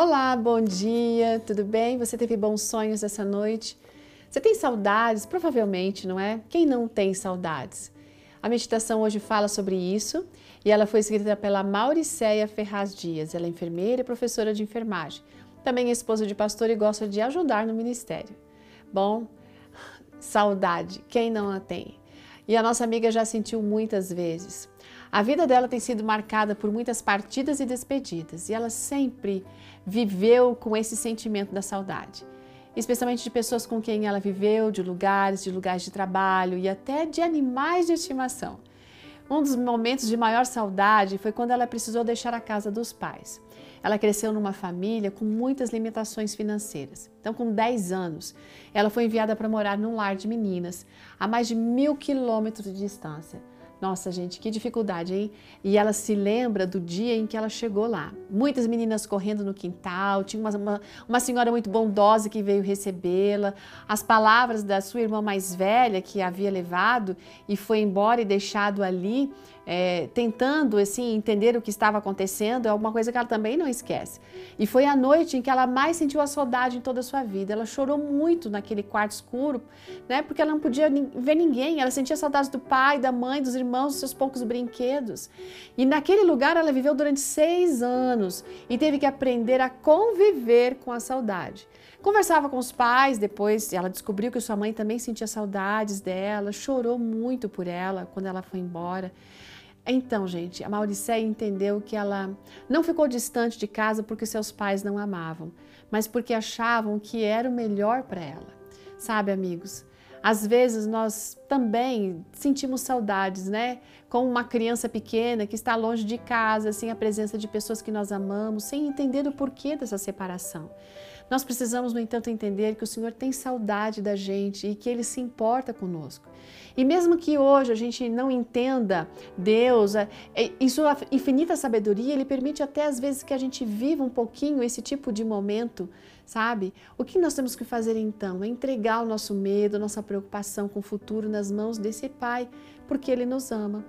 Olá, bom dia, tudo bem? Você teve bons sonhos essa noite? Você tem saudades? Provavelmente, não é? Quem não tem saudades? A meditação hoje fala sobre isso e ela foi escrita pela Mauricéia Ferraz Dias. Ela é enfermeira e professora de enfermagem. Também é esposa de pastor e gosta de ajudar no ministério. Bom, saudade, quem não a tem? E a nossa amiga já sentiu muitas vezes. A vida dela tem sido marcada por muitas partidas e despedidas, e ela sempre viveu com esse sentimento da saudade, especialmente de pessoas com quem ela viveu, de lugares, de lugares de trabalho e até de animais de estimação. Um dos momentos de maior saudade foi quando ela precisou deixar a casa dos pais. Ela cresceu numa família com muitas limitações financeiras. Então, com 10 anos, ela foi enviada para morar num lar de meninas, a mais de mil quilômetros de distância. Nossa, gente, que dificuldade, hein? E ela se lembra do dia em que ela chegou lá. Muitas meninas correndo no quintal, tinha uma, uma, uma senhora muito bondosa que veio recebê-la. As palavras da sua irmã mais velha, que havia levado e foi embora e deixado ali, é, tentando assim entender o que estava acontecendo, é alguma coisa que ela também não esquece. E foi a noite em que ela mais sentiu a saudade em toda a sua vida. Ela chorou muito naquele quarto escuro, né? Porque ela não podia ver ninguém. Ela sentia saudades do pai, da mãe, dos irmãos, dos seus poucos brinquedos. E naquele lugar ela viveu durante seis anos e teve que aprender a conviver com a saudade. Conversava com os pais, depois ela descobriu que sua mãe também sentia saudades dela, chorou muito por ela quando ela foi embora. Então, gente, a Mauricéia entendeu que ela não ficou distante de casa porque seus pais não amavam, mas porque achavam que era o melhor para ela. Sabe, amigos, às vezes nós também sentimos saudades, né? Como uma criança pequena que está longe de casa, sem a presença de pessoas que nós amamos, sem entender o porquê dessa separação. Nós precisamos, no entanto, entender que o Senhor tem saudade da gente e que Ele se importa conosco. E mesmo que hoje a gente não entenda Deus, é, é, em sua infinita sabedoria, Ele permite até às vezes que a gente viva um pouquinho esse tipo de momento, sabe? O que nós temos que fazer então? É entregar o nosso medo, nossa preocupação com o futuro nas mãos desse Pai, porque Ele nos ama.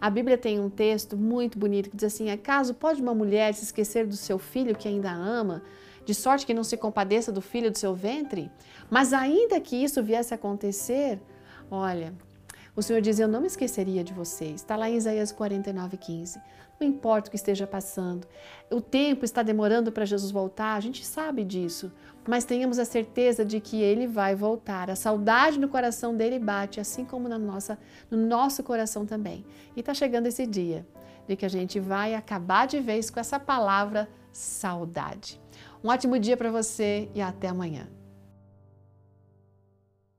A Bíblia tem um texto muito bonito que diz assim: Acaso pode uma mulher se esquecer do seu filho que ainda ama? De sorte que não se compadeça do filho do seu ventre? Mas ainda que isso viesse a acontecer, olha, o Senhor diz: Eu não me esqueceria de você. Está lá em Isaías 49, 15. Não importa o que esteja passando, o tempo está demorando para Jesus voltar, a gente sabe disso, mas tenhamos a certeza de que ele vai voltar. A saudade no coração dele bate, assim como na nossa, no nosso coração também. E está chegando esse dia de que a gente vai acabar de vez com essa palavra saudade. Um ótimo dia para você e até amanhã.